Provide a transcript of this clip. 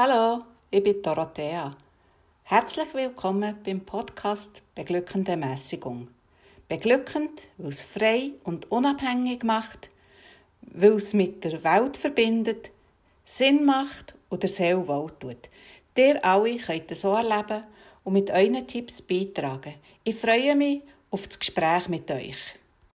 Hallo, ich bin Dorothea. Herzlich willkommen beim Podcast Beglückende Mäßigung. Beglückend, weil es frei und unabhängig macht, weil es mit der Welt verbindet, Sinn macht und der Seele wohl tut. Ihr alle könnt es so erleben und mit euren Tipps beitragen. Ich freue mich auf das Gespräch mit euch.